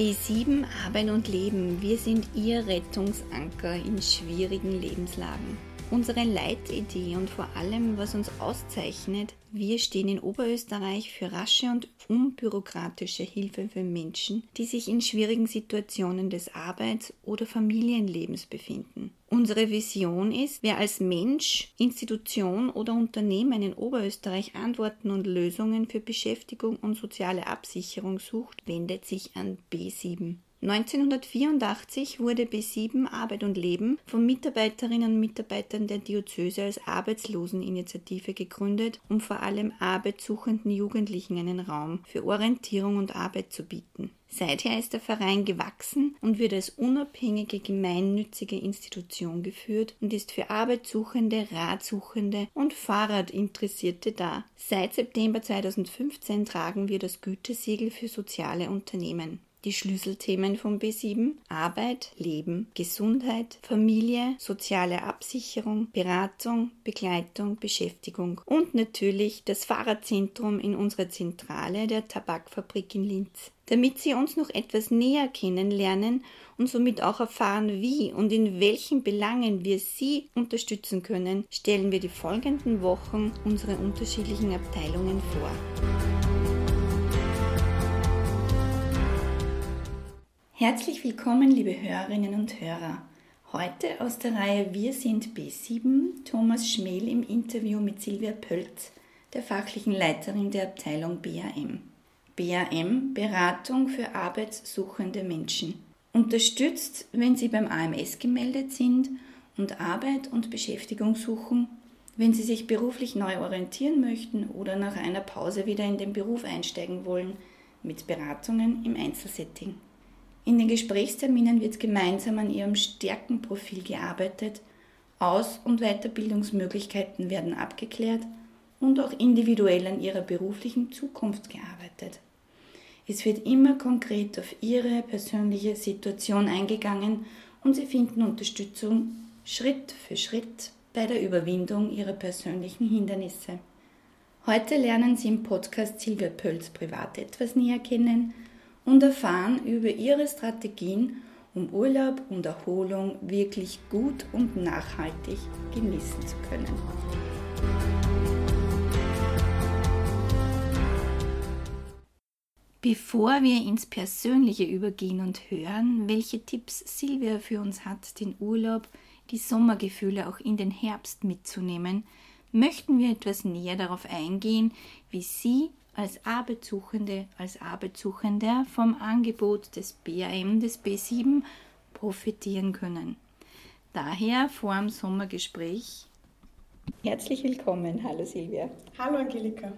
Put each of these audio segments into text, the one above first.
B7 Arbeit und Leben. Wir sind Ihr Rettungsanker in schwierigen Lebenslagen. Unsere Leitidee und vor allem, was uns auszeichnet, wir stehen in Oberösterreich für rasche und unbürokratische Hilfe für Menschen, die sich in schwierigen Situationen des Arbeits- oder Familienlebens befinden. Unsere Vision ist, wer als Mensch, Institution oder Unternehmen in Oberösterreich Antworten und Lösungen für Beschäftigung und soziale Absicherung sucht, wendet sich an B7. 1984 wurde B7 Arbeit und Leben von Mitarbeiterinnen und Mitarbeitern der Diözese als Arbeitsloseninitiative gegründet, um vor allem arbeitssuchenden Jugendlichen einen Raum für Orientierung und Arbeit zu bieten. Seither ist der Verein gewachsen und wird als unabhängige gemeinnützige Institution geführt und ist für Arbeitssuchende, Ratsuchende und Fahrradinteressierte da. Seit September 2015 tragen wir das Gütesiegel für soziale Unternehmen die Schlüsselthemen von B7 Arbeit, Leben, Gesundheit, Familie, soziale Absicherung, Beratung, Begleitung, Beschäftigung und natürlich das Fahrradzentrum in unserer Zentrale der Tabakfabrik in Linz. Damit Sie uns noch etwas näher kennenlernen und somit auch erfahren, wie und in welchen Belangen wir Sie unterstützen können, stellen wir die folgenden Wochen unsere unterschiedlichen Abteilungen vor. Herzlich willkommen, liebe Hörerinnen und Hörer. Heute aus der Reihe Wir sind B7 Thomas Schmel im Interview mit Silvia Pölz, der fachlichen Leiterin der Abteilung BAM. BAM Beratung für arbeitssuchende Menschen. Unterstützt, wenn Sie beim AMS gemeldet sind und Arbeit und Beschäftigung suchen, wenn Sie sich beruflich neu orientieren möchten oder nach einer Pause wieder in den Beruf einsteigen wollen, mit Beratungen im Einzelsetting. In den Gesprächsterminen wird gemeinsam an ihrem Stärkenprofil gearbeitet, Aus- und Weiterbildungsmöglichkeiten werden abgeklärt und auch individuell an ihrer beruflichen Zukunft gearbeitet. Es wird immer konkret auf ihre persönliche Situation eingegangen und sie finden Unterstützung Schritt für Schritt bei der Überwindung ihrer persönlichen Hindernisse. Heute lernen Sie im Podcast Silvia Pölz privat etwas näher kennen und erfahren über ihre Strategien, um Urlaub und Erholung wirklich gut und nachhaltig genießen zu können. Bevor wir ins Persönliche übergehen und hören, welche Tipps Silvia für uns hat, den Urlaub, die Sommergefühle auch in den Herbst mitzunehmen, möchten wir etwas näher darauf eingehen, wie sie als Arbeitssuchende, als Arbeitssuchender vom Angebot des BAM, des B7 profitieren können. Daher vor dem Sommergespräch. Herzlich willkommen. Hallo Silvia. Hallo Angelika.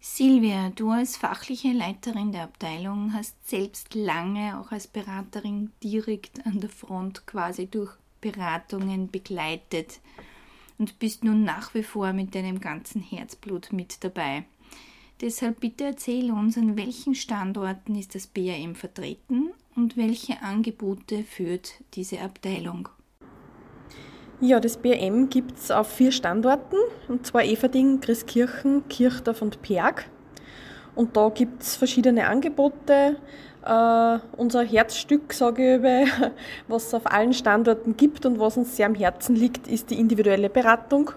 Silvia, du als fachliche Leiterin der Abteilung hast selbst lange auch als Beraterin direkt an der Front quasi durch Beratungen begleitet und bist nun nach wie vor mit deinem ganzen Herzblut mit dabei. Deshalb bitte erzähl uns, an welchen Standorten ist das BAM vertreten und welche Angebote führt diese Abteilung? Ja, das BAM gibt es auf vier Standorten, und zwar Everding, Christkirchen, Kirchdorf und Perg. Und da gibt es verschiedene Angebote. Uh, unser Herzstück, sage ich, was es auf allen Standorten gibt und was uns sehr am Herzen liegt, ist die individuelle Beratung.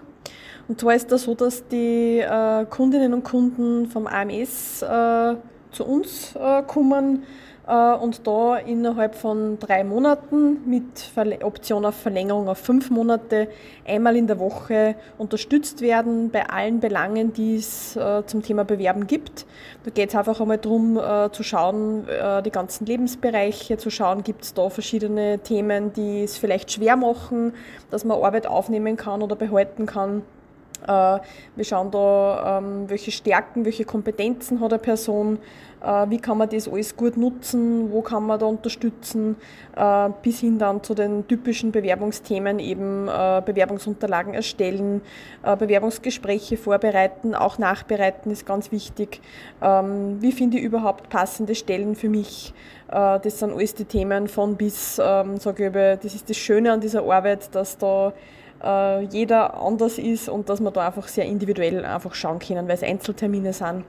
Und zwar ist das so, dass die äh, Kundinnen und Kunden vom AMS äh, zu uns äh, kommen äh, und da innerhalb von drei Monaten mit Verle Option auf Verlängerung auf fünf Monate einmal in der Woche unterstützt werden bei allen Belangen, die es äh, zum Thema Bewerben gibt. Da geht es einfach einmal darum, äh, zu schauen, die ganzen Lebensbereiche, zu schauen, gibt es da verschiedene Themen, die es vielleicht schwer machen, dass man Arbeit aufnehmen kann oder behalten kann Äh, wir schauen da, ähm, welche Stärken, welche Kompetenzen hat eine Person, äh, wie kann man das alles gut nutzen, wo kann man da unterstützen, äh, bis hin dann zu den typischen Bewerbungsthemen eben Bewerbungsunterlagen erstellen, Bewerbungsgespräche vorbereiten, auch nachbereiten ist ganz wichtig. Ähm, wie finde ich überhaupt passende Stellen für mich? Das sind alles die Themen von bis, ähm, sage ich, das ist das Schöne an dieser Arbeit, dass da äh, jeder anders ist und dass wir da einfach sehr individuell einfach schauen können, weil es Einzeltermine sind,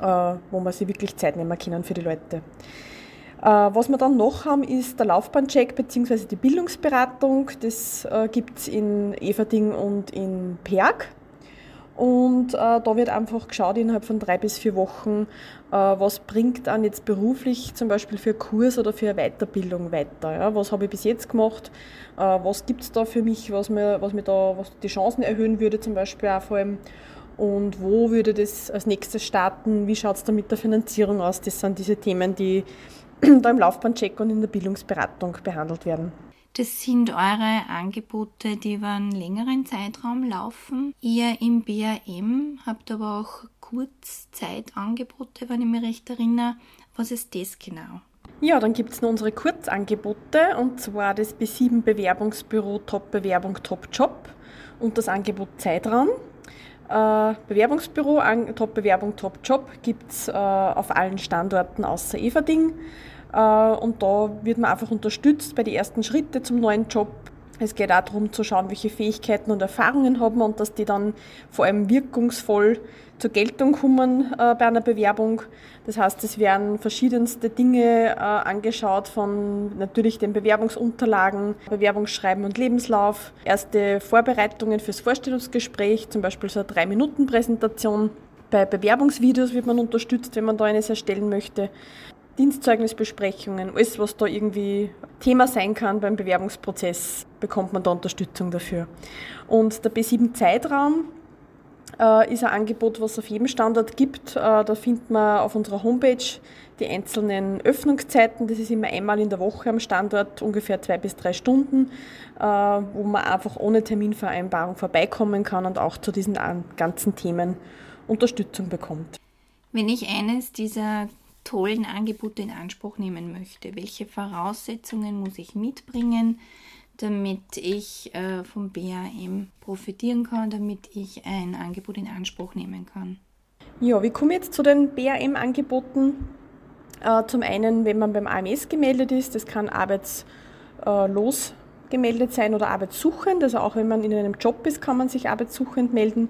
äh, wo man sich wirklich Zeit nehmen können für die Leute. Äh, was wir dann noch haben, ist der Laufbahncheck bzw. die Bildungsberatung. Das äh, gibt es in Everding und in Perg. Und äh, da wird einfach geschaut innerhalb von drei bis vier Wochen, äh, was bringt an jetzt beruflich zum Beispiel für Kurs oder für Weiterbildung weiter. Ja? Was habe ich bis jetzt gemacht? Äh, was gibt es da für mich, was mir, was mir da, was die Chancen erhöhen würde, zum Beispiel auch vor allem. Und wo würde das als nächstes starten? Wie schaut es da mit der Finanzierung aus? Das sind diese Themen, die da im Laufbahncheck und in der Bildungsberatung behandelt werden. Das sind eure Angebote, die über einen längeren Zeitraum laufen. Ihr im BAM habt aber auch Kurzzeitangebote, wenn ich mich recht erinnere. Was ist das genau? Ja, dann gibt es noch unsere Kurzangebote und zwar das B7 Bewerbungsbüro Top Bewerbung Top Job und das Angebot Zeitraum. Äh, Bewerbungsbüro, Top Bewerbung Top Job gibt es äh, auf allen Standorten außer Everding. Äh, und da wird man einfach unterstützt bei den ersten Schritten zum neuen Job. Es geht auch darum zu schauen, welche Fähigkeiten und Erfahrungen haben und dass die dann vor allem wirkungsvoll zur Geltung kommen äh, bei einer Bewerbung. Das heißt, es werden verschiedenste Dinge äh, angeschaut von natürlich den Bewerbungsunterlagen, Bewerbungsschreiben und Lebenslauf, erste Vorbereitungen fürs Vorstellungsgespräch, zum Beispiel so eine Drei-Minuten-Präsentation. Bei Bewerbungsvideos wird man unterstützt, wenn man da eines erstellen möchte. Dienstzeugnisbesprechungen, alles, was da irgendwie Thema sein kann beim Bewerbungsprozess, bekommt man da Unterstützung dafür. Und der B7 Zeitraum äh, ist ein Angebot, was es auf jedem Standort gibt. Äh, da findet man auf unserer Homepage die einzelnen Öffnungszeiten. Das ist immer einmal in der Woche am Standort, ungefähr zwei bis drei Stunden, äh, wo man einfach ohne Terminvereinbarung vorbeikommen kann und auch zu diesen ganzen Themen Unterstützung bekommt. Wenn ich eines dieser tollen Angebote in Anspruch nehmen möchte? Welche Voraussetzungen muss ich mitbringen, damit ich äh, vom BAM profitieren kann, damit ich ein Angebot in Anspruch nehmen kann? Ja, wie komme ich jetzt zu den BAM-Angeboten? Äh, zum einen, wenn man beim AMS gemeldet ist, das kann arbeitslos gemeldet sein oder arbeitssuchend. Also auch wenn man in einem Job ist, kann man sich arbeitssuchend melden.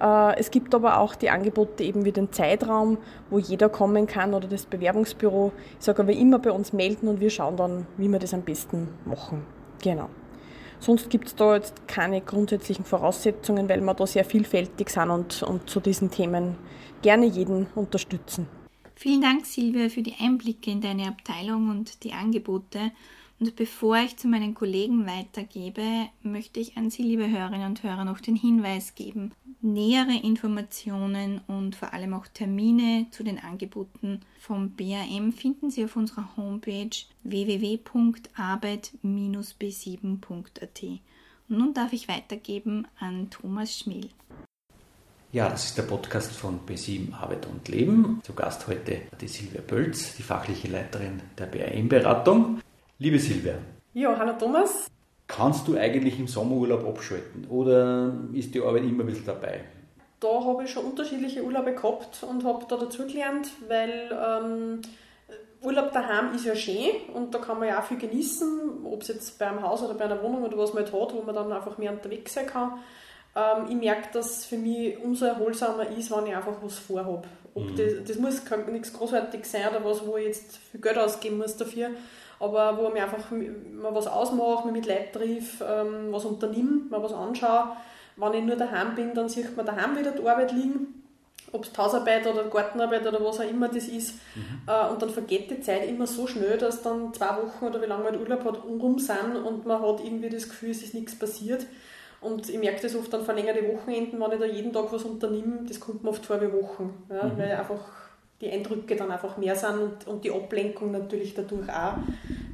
Äh, es gibt aber auch die Angebote eben wie den Zeitraum, wo jeder kommen kann oder das Bewerbungsbüro. Ich sage aber immer bei uns melden und wir schauen dann, wie wir das am besten machen. Genau. Sonst gibt es da jetzt keine grundsätzlichen Voraussetzungen, weil wir da sehr vielfältig sind und, und zu diesen Themen gerne jeden unterstützen. Vielen Dank, Silvia, für die Einblicke in deine Abteilung und die Angebote. Und bevor ich zu meinen Kollegen weitergebe, möchte ich an Sie, liebe Hörerinnen und Hörer, noch den Hinweis geben. Nähere Informationen und vor allem auch Termine zu den Angeboten vom BAM finden Sie auf unserer Homepage www.arbeit-b7.at. Und nun darf ich weitergeben an Thomas Schmiel. Ja, das ist der Podcast von B7 Arbeit und Leben. Zu Gast heute die Silvia Bölz, die fachliche Leiterin der BAM-Beratung. Liebe Silvia. Ja, hallo Thomas. Kannst du eigentlich im Sommerurlaub abschalten oder ist die Arbeit immer ein bisschen dabei? Da habe ich schon unterschiedliche Urlaube gehabt und habe da dazugelernt, weil ähm, Urlaub daheim ist ja schön und da kann man ja auch viel genießen, ob es jetzt bei einem Haus oder bei einer Wohnung oder was man halt hat, wo man dann einfach mehr unterwegs sein kann. Ähm, ich merke, dass es für mich umso erholsamer ist, wenn ich einfach was vorhabe. Mhm. Das, das muss nichts großartig sein oder was, wo ich jetzt viel Geld ausgeben muss dafür aber wo man einfach mal was ausmacht, man mit Leuten trifft, ähm, was unternimmt, mal was anschaut. Wenn ich nur daheim bin, dann sieht man daheim wieder die Arbeit liegen, ob es Hausarbeit oder Gartenarbeit oder was auch immer das ist. Mhm. Äh, und dann vergeht die Zeit immer so schnell, dass dann zwei Wochen oder wie lange man Urlaub hat, rum sind und man hat irgendwie das Gefühl, es ist nichts passiert. Und ich merke das oft an verlängerte Wochenenden, wenn ich da jeden Tag was unternehme, das kommt mir oft vor wie Wochen. Ja, mhm. Weil einfach die Eindrücke dann einfach mehr sind und, und die Ablenkung natürlich dadurch auch,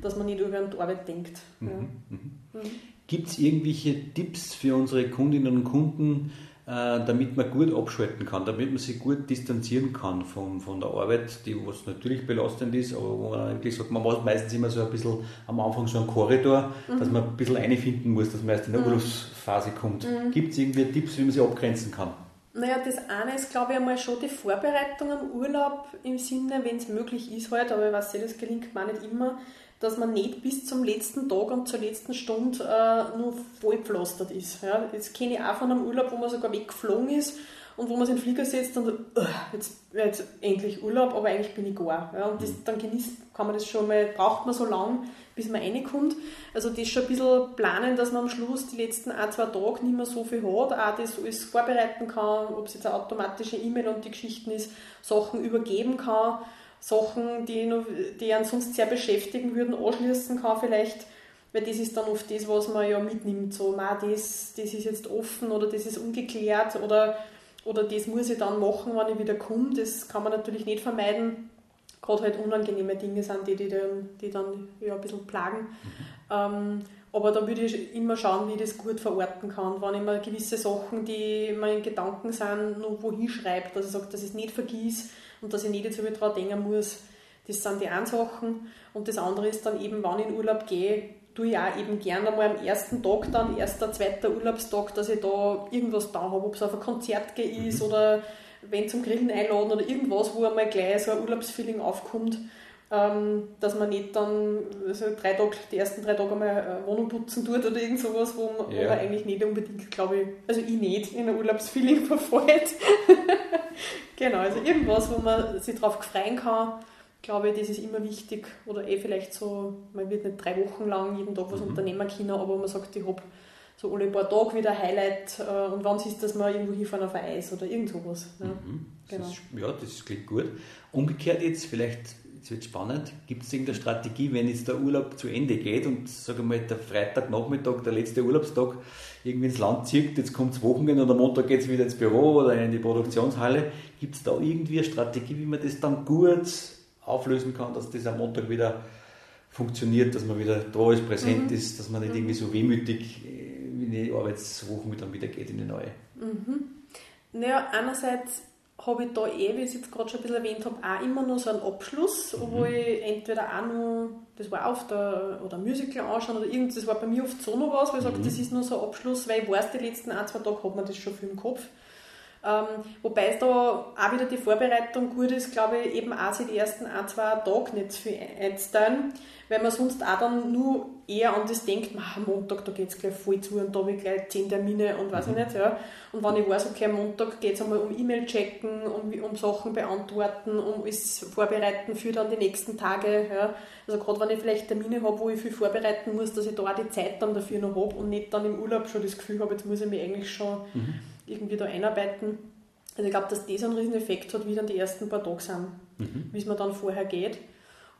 dass man nicht über die Arbeit denkt. Mhm. Mhm. Mhm. Gibt es irgendwelche Tipps für unsere Kundinnen und Kunden, äh, damit man gut abschalten kann, damit man sich gut distanzieren kann von, von der Arbeit, die was natürlich belastend ist, aber wo man eigentlich sagt, man macht meistens immer so ein bisschen am Anfang so einen Korridor, mhm. dass man ein bisschen einfinden muss, dass man erst in der mhm. Urlaubsphase kommt. Mhm. Gibt es irgendwie Tipps, wie man sich abgrenzen kann? Naja, das eine ist, glaube ich, einmal schon die Vorbereitung am Urlaub im Sinne, wenn es möglich ist halt, aber ich weiß nicht, das gelingt mir nicht immer, dass man nicht bis zum letzten Tag und zur letzten Stunde äh, nur vollpflastert ist. Ja. Jetzt kenne ich auch von einem Urlaub, wo man sogar weggeflogen ist und wo man sich in den Flieger setzt und uh, jetzt, jetzt endlich Urlaub, aber eigentlich bin ich gar. Ja. Und das, dann genießt, kann man das schon mal, braucht man so lange, bis man reinkommt. Also das schon ein bisschen planen, dass man am Schluss die letzten ein, zwei Tage nicht mehr so viel hat, auch das alles vorbereiten kann, ob es jetzt eine automatische E-Mail und die Geschichten ist, Sachen übergeben kann Sachen, die, noch, die einen sonst sehr beschäftigen würden, anschließen kann vielleicht, weil das ist dann oft das, was man ja mitnimmt, so, das, das ist jetzt offen oder das ist ungeklärt oder, oder das muss ich dann machen, wenn ich wieder komme, das kann man natürlich nicht vermeiden, gerade halt unangenehme Dinge sind, die, die dann, die dann ja, ein bisschen plagen. Ähm, aber da würde ich immer schauen, wie ich das gut verorten kann. Wenn ich mir gewisse Sachen, die meine Gedanken sind, noch wohin schreibe, dass ich sage, dass ich es nicht vergieße, und dass ich nicht jetzt daran denken muss. Das sind die einen Sachen. Und das andere ist dann eben, wenn ich in Urlaub gehe, tue ich auch eben gerne einmal am ersten Tag dann, erster, zweiter Urlaubstag, dass ich da irgendwas da habe, ob es auf ein Konzert gehe ist mhm. oder wenn zum Grillen einladen oder irgendwas, wo einmal gleich so ein Urlaubsfeeling aufkommt, ähm, dass man nicht dann also drei Tage, die ersten drei Tage einmal Wohnung putzen tut oder irgend sowas, wo man, ja. wo man eigentlich nicht unbedingt, glaube ich, also ich nicht in ein Urlaubsfeeling verfällt. Genau, also irgendwas, wo man sich darauf freuen kann, glaube ich, das ist immer wichtig. Oder eh vielleicht so, man wird nicht drei Wochen lang jeden Tag was mhm. unternehmen können, aber man sagt, ich habe so alle paar Tage wieder ein Highlight äh, und wann ist dass man irgendwo hinfahren auf ein Eis oder irgend sowas. Ja, mhm. genau. das ist, ja, das klingt gut. Umgekehrt jetzt, vielleicht, jetzt wird spannend, gibt es irgendeine Strategie, wenn jetzt der Urlaub zu Ende geht und sagen wir mal der Freitagnachmittag, der letzte Urlaubstag, irgendwie ins Land zieht, jetzt kommt es Wochenende und am Montag geht es wieder ins Büro oder in die Produktionshalle. Gibt es da irgendwie eine Strategie, wie man das dann gut auflösen kann, dass das am Montag wieder funktioniert, dass man wieder da ist, präsent mhm. ist, dass man nicht irgendwie so wehmütig äh, in die Arbeitswoche dann wieder geht in die neue? Mhm. Naja, einerseits habe ich da eh, wie ich es jetzt gerade schon ein bisschen erwähnt habe, auch immer noch so einen Abschluss, mhm. wo ich entweder auch noch, das war auf der, oder Musical anschauen oder irgendwas, das war bei mir oft so noch was, wo ich mhm. sage, das ist nur so ein Abschluss, weil ich weiß, die letzten ein, zwei Tage hat man das schon viel im Kopf. Ähm, wobei es da auch wieder die Vorbereitung gut ist, glaube ich, eben auch sich die ersten ein, zwei Tage nicht zu viel einzuteilen, weil man sonst auch dann nur eher an das denkt, am Montag, da geht es gleich voll zu und da habe ich gleich zehn Termine und weiß mhm. ich nicht. Ja. Und wenn ich weiß, okay, am Montag geht es einmal um E-Mail checken, um, um Sachen beantworten, um alles vorbereiten für dann die nächsten Tage. Ja. Also gerade wenn ich vielleicht Termine habe, wo ich viel vorbereiten muss, dass ich da auch die Zeit dann dafür noch habe und nicht dann im Urlaub schon das Gefühl habe, jetzt muss ich mich eigentlich schon mhm irgendwie da einarbeiten. Also ich glaube, dass das einen riesen Effekt hat, wie dann die ersten paar Tage sind, mhm. wie es mir dann vorher geht.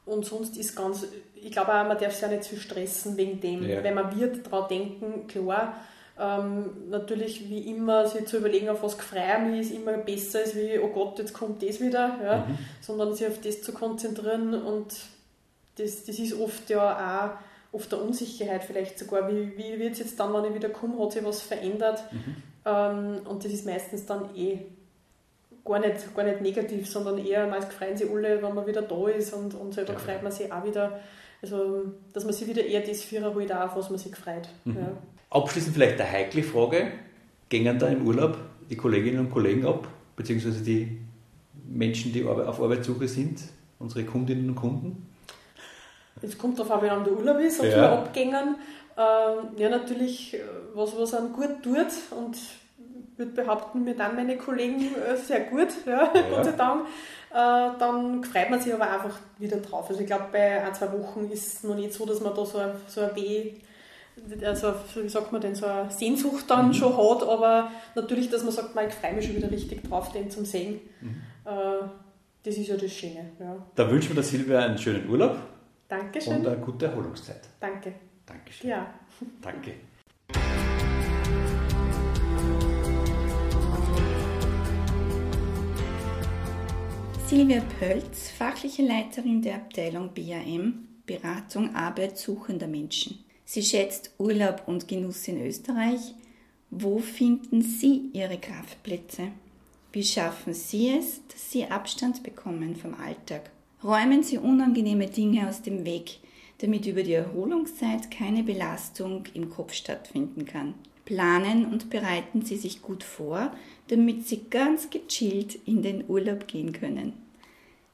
Und sonst ist ganz, ich glaube auch, man darf sich ja nicht zu stressen wegen dem, ja. weil man wird daran denken, klar, ähm, natürlich wie immer sich zu überlegen, auf was gefreut mich ist, immer besser ist wie, oh Gott, jetzt kommt das wieder, ja, mhm. sondern sich auf das zu konzentrieren und das, das ist oft ja auch oft der Unsicherheit vielleicht sogar, wie, wie wird es jetzt dann, wenn ich wieder komme, hat sich was verändert, mhm. Ähm, und das ist meistens dann eh gar nicht, gar nicht negativ, sondern eher, meist freuen sich alle, wenn man wieder da ist und, und selber ja. freut man sich auch wieder. Also, dass man sich wieder eher das will, auch, auf was man sich freut. Mhm. Ja. Abschließend vielleicht eine heikle Frage. Gehen da im Urlaub die Kolleginnen und Kollegen ab, beziehungsweise die Menschen, die auf Arbeitssuche sind, unsere Kundinnen und Kunden? Es kommt darauf an, wie lange der Urlaub ist, ob ja. wir abgängen. Ähm, ja, natürlich, äh, was, was einem gut tut und ich würde behaupten, mir dann meine Kollegen äh, sehr gut, ja, ja. Gott sei Dank. Äh, dann freut man sich aber einfach wieder drauf. Also ich glaube, bei ein, zwei Wochen ist es noch nicht so, dass man da so ein, so ein Weh, also wie sagt man denn, so eine Sehnsucht dann mhm. schon hat, aber natürlich, dass man sagt, man, ich freue mich schon wieder richtig drauf, den zum Sehen. Mhm. das ist ja das Schöne. Ja. Da wünschen wir der Silvia einen schönen Urlaub. Dankeschön. Und eine gute Erholungszeit. Danke. Dankeschön. Ja. Danke. Silvia Pölz, fachliche Leiterin der Abteilung BAM, Beratung Arbeit suchender Menschen. Sie schätzt Urlaub und Genuss in Österreich Wo finden Sie Ihre Kraftplätze? Wie schaffen Sie es, dass Sie Abstand bekommen vom Alltag? Räumen Sie unangenehme Dinge aus dem Weg, damit über die Erholungszeit keine Belastung im Kopf stattfinden kann. Planen und bereiten Sie sich gut vor, damit Sie ganz gechillt in den Urlaub gehen können.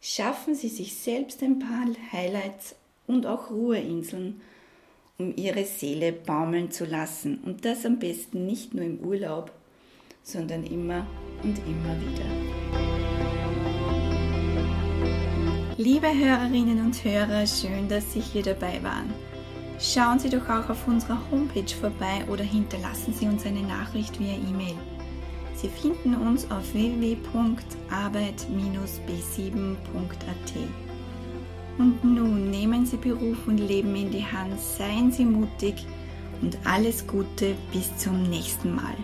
Schaffen Sie sich selbst ein paar Highlights und auch Ruheinseln, um Ihre Seele baumeln zu lassen. Und das am besten nicht nur im Urlaub, sondern immer und immer wieder. Liebe Hörerinnen und Hörer, schön, dass Sie hier dabei waren. Schauen Sie doch auch auf unserer Homepage vorbei oder hinterlassen Sie uns eine Nachricht via E-Mail. Sie finden uns auf www.arbeit-b7.at. Und nun nehmen Sie Beruf und Leben in die Hand, seien Sie mutig und alles Gute bis zum nächsten Mal.